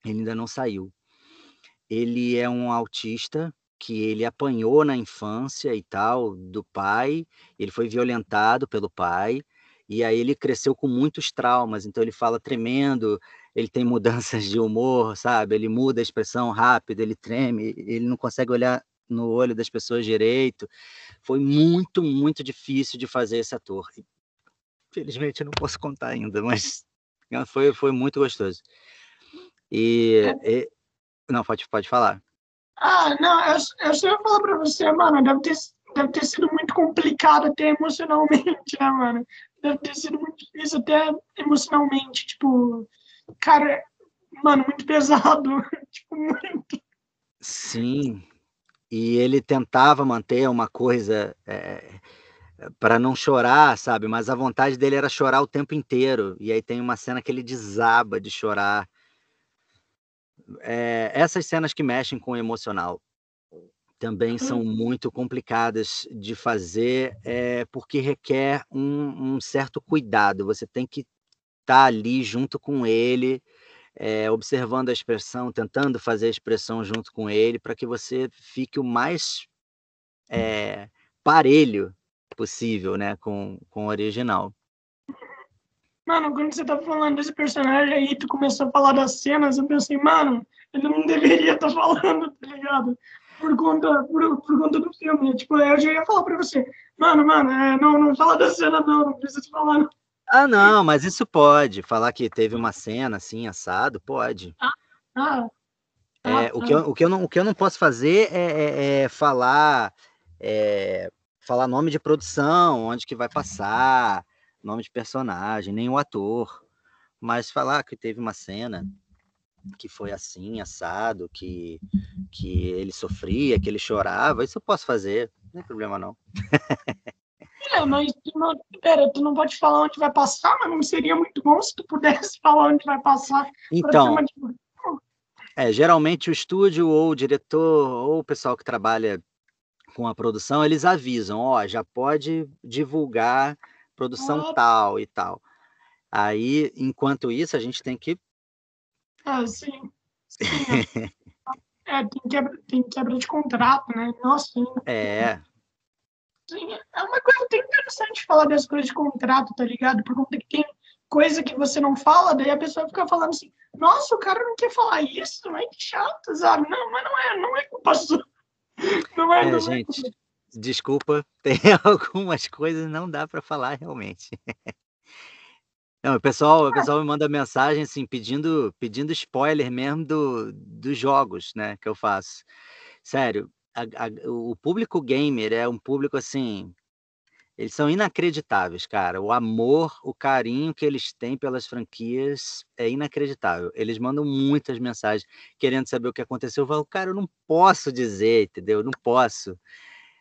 ele ainda não saiu. Ele é um autista que ele apanhou na infância e tal do pai, ele foi violentado pelo pai, e aí ele cresceu com muitos traumas, então ele fala tremendo, ele tem mudanças de humor, sabe? Ele muda a expressão rápido, ele treme, ele não consegue olhar no olho das pessoas direito. Foi muito, muito difícil de fazer esse ator. Felizmente eu não posso contar ainda, mas foi, foi muito gostoso. E, é. e não, pode, pode falar. Ah, não, eu, eu só ia falar pra você, mano, deve ter, deve ter sido muito complicado até emocionalmente, né, mano? Deve ter sido muito difícil até emocionalmente, tipo, cara, mano, muito pesado, tipo, muito. Sim, e ele tentava manter uma coisa é, para não chorar, sabe? Mas a vontade dele era chorar o tempo inteiro. E aí tem uma cena que ele desaba de chorar. É, essas cenas que mexem com o emocional também são uhum. muito complicadas de fazer, é, porque requer um, um, certo cuidado. Você tem que tá ali junto com ele é, observando a expressão, tentando fazer a expressão junto com ele, para que você fique o mais é, parelho possível, né, com, com o original. Mano, quando você tá falando desse personagem aí, tu começou a falar das cenas, eu pensei, mano, ele não deveria estar tá falando, tá ligado? Por conta, por, por conta do filme. Tipo, eu já ia falar pra você, mano, mano, é, não, não fala da cena, não, não precisa falar. Não. Ah, não, mas isso pode. Falar que teve uma cena assim, assado, pode. Ah, ah, é, ah, o, que eu, o, que eu não, o que eu não posso fazer é, é, é falar, é, falar nome de produção, onde que vai passar, nome de personagem, nem o ator. Mas falar que teve uma cena que foi assim, assado, que, que ele sofria, que ele chorava, isso eu posso fazer, não tem problema não. É, mas tu não, pera, tu não pode falar onde vai passar, mas não seria muito bom se tu pudesse falar onde vai passar. Então, é, geralmente o estúdio ou o diretor ou o pessoal que trabalha com a produção, eles avisam, ó, já pode divulgar produção ah. tal e tal. Aí, enquanto isso, a gente tem que... Ah, sim. sim é. é, tem, quebra, tem quebra de contrato, né? Nossa. Sim. É, é uma coisa até interessante falar das coisas de contrato, tá ligado? Por conta que tem coisa que você não fala, daí a pessoa fica falando assim, nossa, o cara não quer falar isso, é que chato, sabe? Não, mas não é, não é culpa sua. Não é, é não é gente, é desculpa, tem algumas coisas não dá para falar realmente. Não, o pessoal, o é. pessoal me manda mensagem assim, pedindo, pedindo spoiler mesmo do, dos jogos, né, que eu faço. Sério, a, a, o público gamer é um público assim. Eles são inacreditáveis, cara. O amor, o carinho que eles têm pelas franquias é inacreditável. Eles mandam muitas mensagens querendo saber o que aconteceu. Eu falo, cara, eu não posso dizer, entendeu? Eu não posso.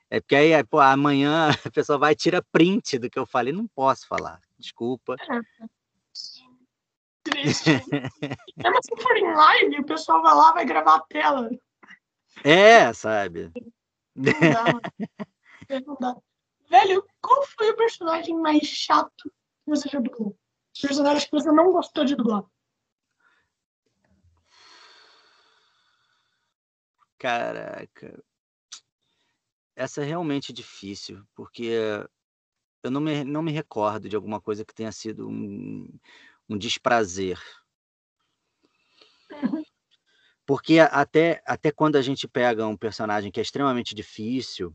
É porque aí, pô, amanhã a pessoa vai e tira print do que eu falei. Não posso falar. Desculpa. É, triste. é, mas se for em live, o pessoal vai lá, vai gravar a tela. É, sabe? Não dá, não dá. Velho, qual foi o personagem mais chato que você já dublou? Personagem que você não gostou de dublar? Caraca. Essa é realmente difícil, porque eu não me, não me recordo de alguma coisa que tenha sido um, um desprazer. Porque até, até quando a gente pega um personagem que é extremamente difícil,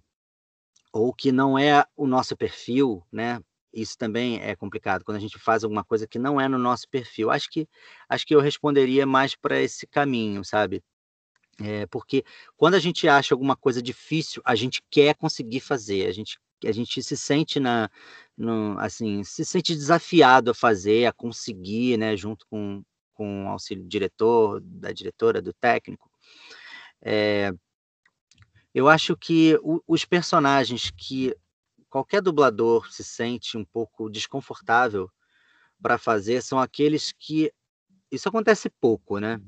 ou que não é o nosso perfil, né? Isso também é complicado quando a gente faz alguma coisa que não é no nosso perfil. Acho que acho que eu responderia mais para esse caminho, sabe? É, porque quando a gente acha alguma coisa difícil, a gente quer conseguir fazer, a gente a gente se sente na no, assim, se sente desafiado a fazer, a conseguir, né, junto com, com auxílio do diretor, da diretora, do técnico. É, eu acho que o, os personagens que qualquer dublador se sente um pouco desconfortável para fazer são aqueles que. Isso acontece pouco, né?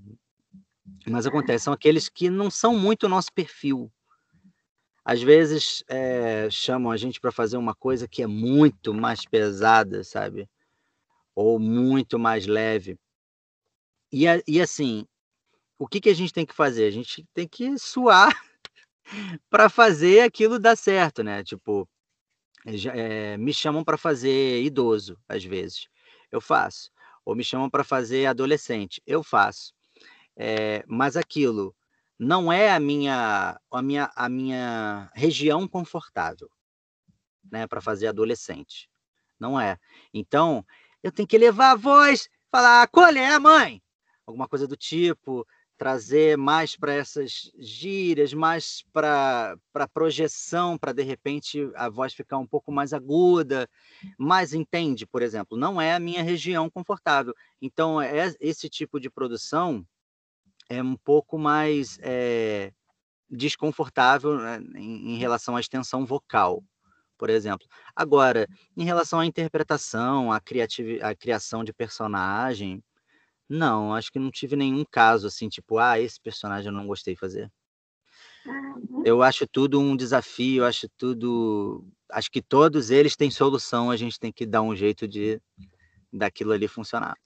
Mas acontece, são aqueles que não são muito o nosso perfil. Às vezes é, chamam a gente para fazer uma coisa que é muito mais pesada, sabe? Ou muito mais leve. E, e assim, o que, que a gente tem que fazer? A gente tem que suar para fazer aquilo dar certo, né? Tipo, é, me chamam para fazer idoso, às vezes, eu faço. Ou me chamam para fazer adolescente, eu faço. É, mas aquilo não é a minha, a minha, a minha região confortável, né? Para fazer adolescente, não é. Então, eu tenho que levar a voz, falar, qual é, mãe? Alguma coisa do tipo, trazer mais para essas gírias, mais para projeção, para de repente a voz ficar um pouco mais aguda, mais entende, por exemplo, não é a minha região confortável. Então, é, esse tipo de produção é um pouco mais é, desconfortável né, em, em relação à extensão vocal, por exemplo. Agora, em relação à interpretação, à, à criação de personagem, não, acho que não tive nenhum caso assim, tipo, ah, esse personagem eu não gostei de fazer. Uhum. Eu acho tudo um desafio, acho tudo. Acho que todos eles têm solução, a gente tem que dar um jeito de daquilo ali funcionar.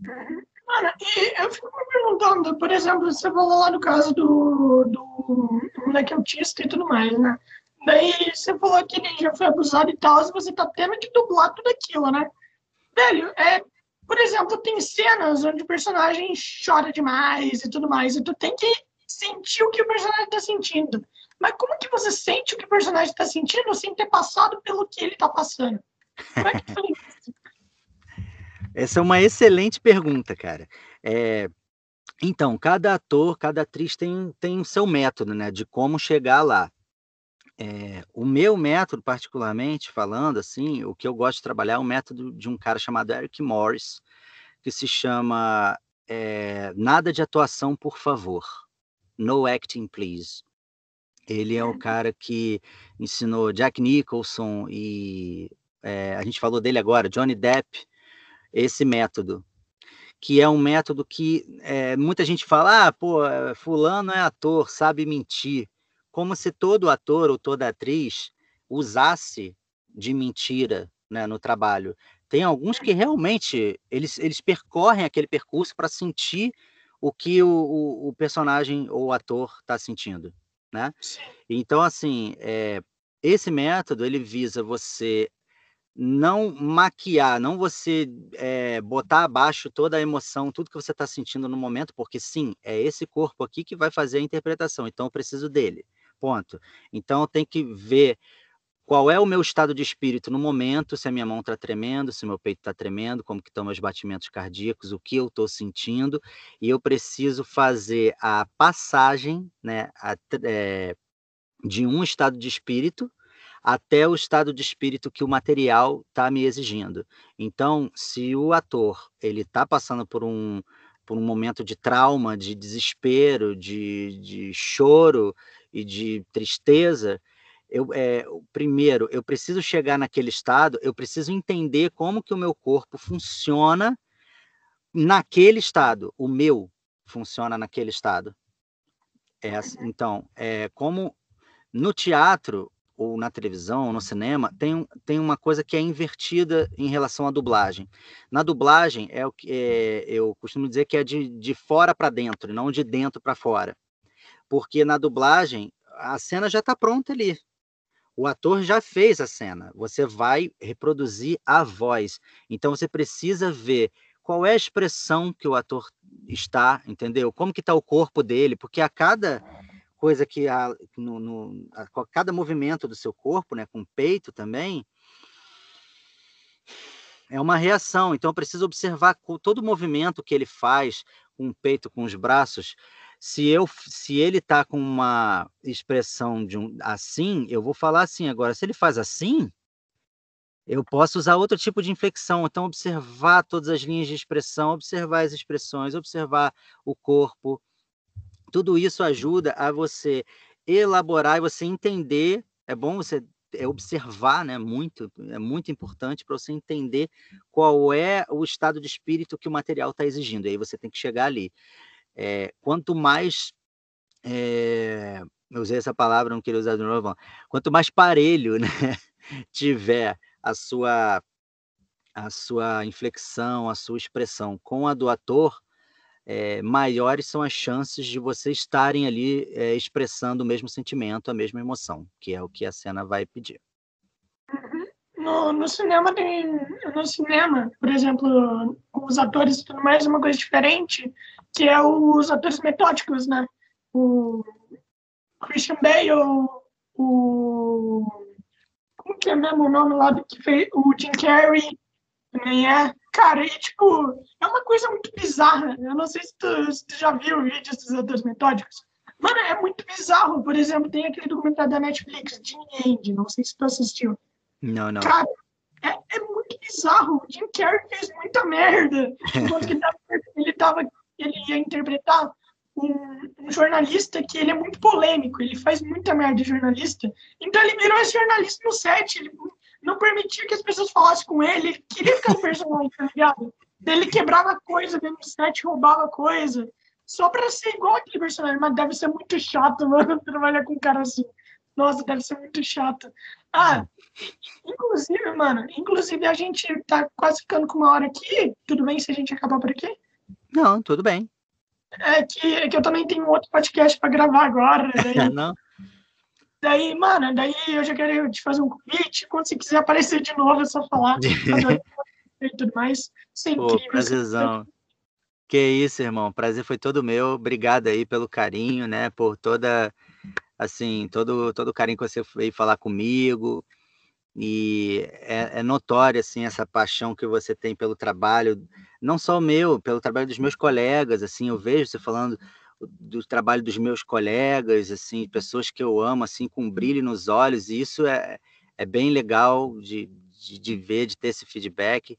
Uhum. Mano, e eu fico me perguntando, por exemplo, você falou lá no caso do, do moleque autista e tudo mais, né? Daí você falou que ele já foi abusado e tal, e você tá tendo que dublar tudo aquilo, né? Velho, é, por exemplo, tem cenas onde o personagem chora demais e tudo mais, e tu tem que sentir o que o personagem tá sentindo. Mas como que você sente o que o personagem tá sentindo sem ter passado pelo que ele tá passando? Como é que tu isso? Essa é uma excelente pergunta, cara. É, então, cada ator, cada atriz tem, tem o seu método, né, de como chegar lá. É, o meu método, particularmente falando, assim, o que eu gosto de trabalhar é o método de um cara chamado Eric Morris, que se chama é, Nada de atuação, por favor. No acting, please. Ele é o cara que ensinou Jack Nicholson e é, a gente falou dele agora, Johnny Depp, esse método, que é um método que é, muita gente fala, ah, pô, fulano é ator, sabe mentir, como se todo ator ou toda atriz usasse de mentira né, no trabalho. Tem alguns que realmente eles, eles percorrem aquele percurso para sentir o que o, o, o, personagem ou o ator está sentindo, né? Então, assim, é, esse método ele visa você não maquiar, não você é, botar abaixo toda a emoção, tudo que você está sentindo no momento, porque sim, é esse corpo aqui que vai fazer a interpretação, então eu preciso dele, ponto. Então eu tenho que ver qual é o meu estado de espírito no momento, se a minha mão está tremendo, se meu peito está tremendo, como que estão meus batimentos cardíacos, o que eu estou sentindo, e eu preciso fazer a passagem né, a, é, de um estado de espírito até o estado de espírito que o material está me exigindo. Então, se o ator ele está passando por um, por um momento de trauma, de desespero, de, de choro e de tristeza, eu, é, primeiro, eu preciso chegar naquele estado, eu preciso entender como que o meu corpo funciona naquele estado, o meu funciona naquele estado. É, então, é, como no teatro, ou na televisão, ou no cinema, tem, tem uma coisa que é invertida em relação à dublagem. Na dublagem, é o que é, eu costumo dizer que é de, de fora para dentro, não de dentro para fora. Porque na dublagem, a cena já está pronta ali. O ator já fez a cena. Você vai reproduzir a voz. Então você precisa ver qual é a expressão que o ator está, entendeu? Como que está o corpo dele, porque a cada coisa que a, no, no, a, cada movimento do seu corpo, né, com o peito também, é uma reação. Então, eu preciso observar todo o movimento que ele faz com o peito, com os braços. Se eu, se ele está com uma expressão de um assim, eu vou falar assim. Agora, se ele faz assim, eu posso usar outro tipo de inflexão. Então, observar todas as linhas de expressão, observar as expressões, observar o corpo, tudo isso ajuda a você elaborar e você entender. É bom você é observar, né? Muito, é muito importante para você entender qual é o estado de espírito que o material está exigindo. E aí você tem que chegar ali. É, quanto mais é, eu usei essa palavra, não queria usar de novo. Quanto mais parelho, né, tiver a sua a sua inflexão, a sua expressão com a do ator, é, maiores são as chances de vocês estarem ali é, expressando o mesmo sentimento, a mesma emoção, que é o que a cena vai pedir. No, no cinema tem, no cinema, por exemplo, os atores e tudo mais, uma coisa diferente, que é os atores metódicos, né? O Christian Bale, o como que é mesmo o nome lá do que fez o Jim Carrey também é Cara, e tipo, é uma coisa muito bizarra. Eu não sei se tu, se tu já viu vídeos dos atores metódicos. Mano, é muito bizarro. Por exemplo, tem aquele documentário da Netflix, Jim End, não sei se tu assistiu. Não, não. Cara, é, é muito bizarro. O Jim Carrey fez muita merda. Enquanto que ele tava, ele, tava, ele ia interpretar um, um, jornalista que ele é muito polêmico, ele faz muita merda de jornalista. Então ele virou esse jornalista no set. Ele não permitia que as pessoas falassem com ele, ele queria ficar no personagem, tá ligado? Ele quebrava coisa dentro do set, roubava coisa, só pra ser igual aquele personagem, mas deve ser muito chato, mano, trabalhar com um cara assim. Nossa, deve ser muito chato. Ah, inclusive, mano, inclusive a gente tá quase ficando com uma hora aqui. Tudo bem se a gente acabar por aqui? Não, tudo bem. É que, é que eu também tenho outro podcast para gravar agora. Né? Daí, não? daí, mano, daí eu já quero te fazer um convite. Quando você quiser aparecer de novo, é só falar. e tudo mais. Sempre. Pô, prazerzão. Que isso, irmão. Prazer foi todo meu. Obrigado aí pelo carinho, né? Por toda, assim, todo, todo o carinho que você veio falar comigo. E é, é notória, assim, essa paixão que você tem pelo trabalho, não só o meu, pelo trabalho dos meus colegas, assim, eu vejo você falando do trabalho dos meus colegas, assim, pessoas que eu amo, assim, com brilho nos olhos, e isso é, é bem legal de, de, de ver, de ter esse feedback,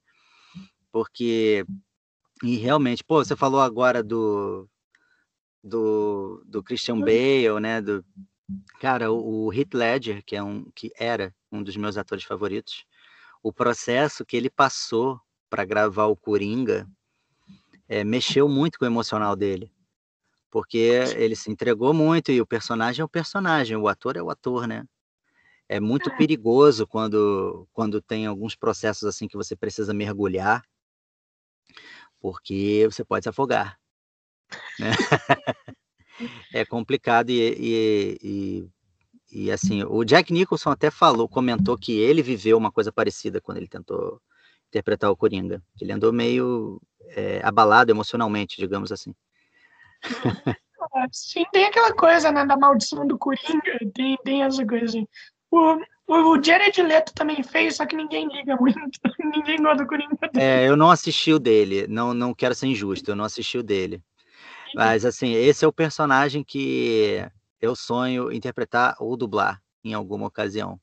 porque, e realmente, pô, você falou agora do, do, do Christian Bale, né, do, cara, o, Heath Ledger, que é um, que era um dos meus atores favoritos, o processo que ele passou para gravar o Coringa é, mexeu muito com o emocional dele porque ele se entregou muito e o personagem é o personagem, o ator é o ator, né? É muito é. perigoso quando, quando tem alguns processos assim que você precisa mergulhar, porque você pode se afogar. Né? é complicado e, e, e, e, assim, o Jack Nicholson até falou, comentou que ele viveu uma coisa parecida quando ele tentou interpretar o Coringa. Ele andou meio é, abalado emocionalmente, digamos assim. Sim, tem aquela coisa, né, da maldição do Coringa, tem, tem essa coisa assim. O, o, o Jared Leto também fez, só que ninguém liga muito, ninguém gosta do Coringa dele. É, eu não assisti o dele, não, não quero ser injusto, eu não assisti o dele. Mas, assim, esse é o personagem que eu sonho interpretar ou dublar em alguma ocasião.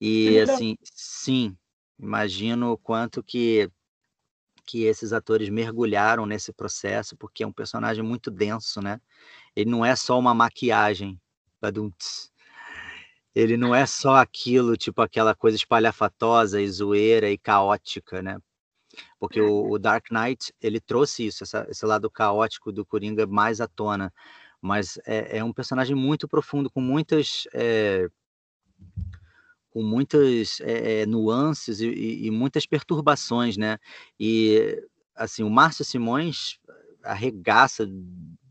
E, é assim, sim, imagino o quanto que que esses atores mergulharam nesse processo, porque é um personagem muito denso, né? Ele não é só uma maquiagem. Ele não é só aquilo, tipo aquela coisa espalhafatosa e zoeira e caótica, né? Porque o, o Dark Knight, ele trouxe isso, essa, esse lado caótico do Coringa mais à tona. Mas é, é um personagem muito profundo, com muitas... É, com muitas é, nuances e, e, muitas perturbações, né? E assim, o Márcio Simões arregaça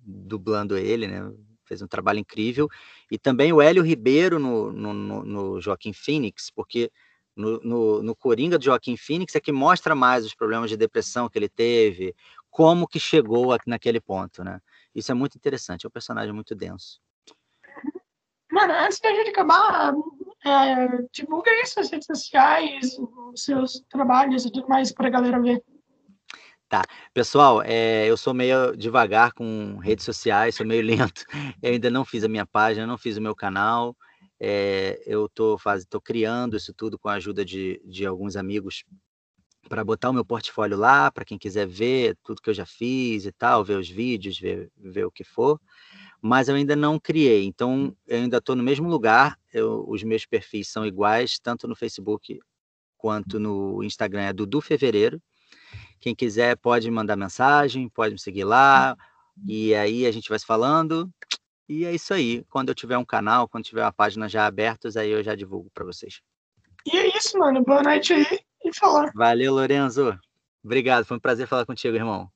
dublando ele, né? Fez um trabalho incrível. E também o Hélio Ribeiro no, no, no Joaquim Phoenix, porque no, no, no Coringa de Joaquim Phoenix é que mostra mais os problemas de depressão que ele teve, como que chegou naquele ponto, né? Isso é muito interessante, é um personagem muito denso. Mano, antes da gente acabar, é, divulga aí suas redes sociais, os seus trabalhos e tudo mais para a galera ver. Tá. Pessoal, é, eu sou meio devagar com redes sociais, sou meio lento. Eu ainda não fiz a minha página, não fiz o meu canal. É, eu estou tô criando isso tudo com a ajuda de, de alguns amigos para botar o meu portfólio lá, para quem quiser ver tudo que eu já fiz e tal, ver os vídeos, ver, ver o que for mas eu ainda não criei. Então, eu ainda estou no mesmo lugar, eu, os meus perfis são iguais, tanto no Facebook quanto no Instagram, é Dudu Fevereiro. Quem quiser pode mandar mensagem, pode me seguir lá, e aí a gente vai se falando. E é isso aí. Quando eu tiver um canal, quando tiver uma página já aberta, aí eu já divulgo para vocês. E é isso, mano. Boa noite aí e falar. Valeu, Lorenzo. Obrigado, foi um prazer falar contigo, irmão.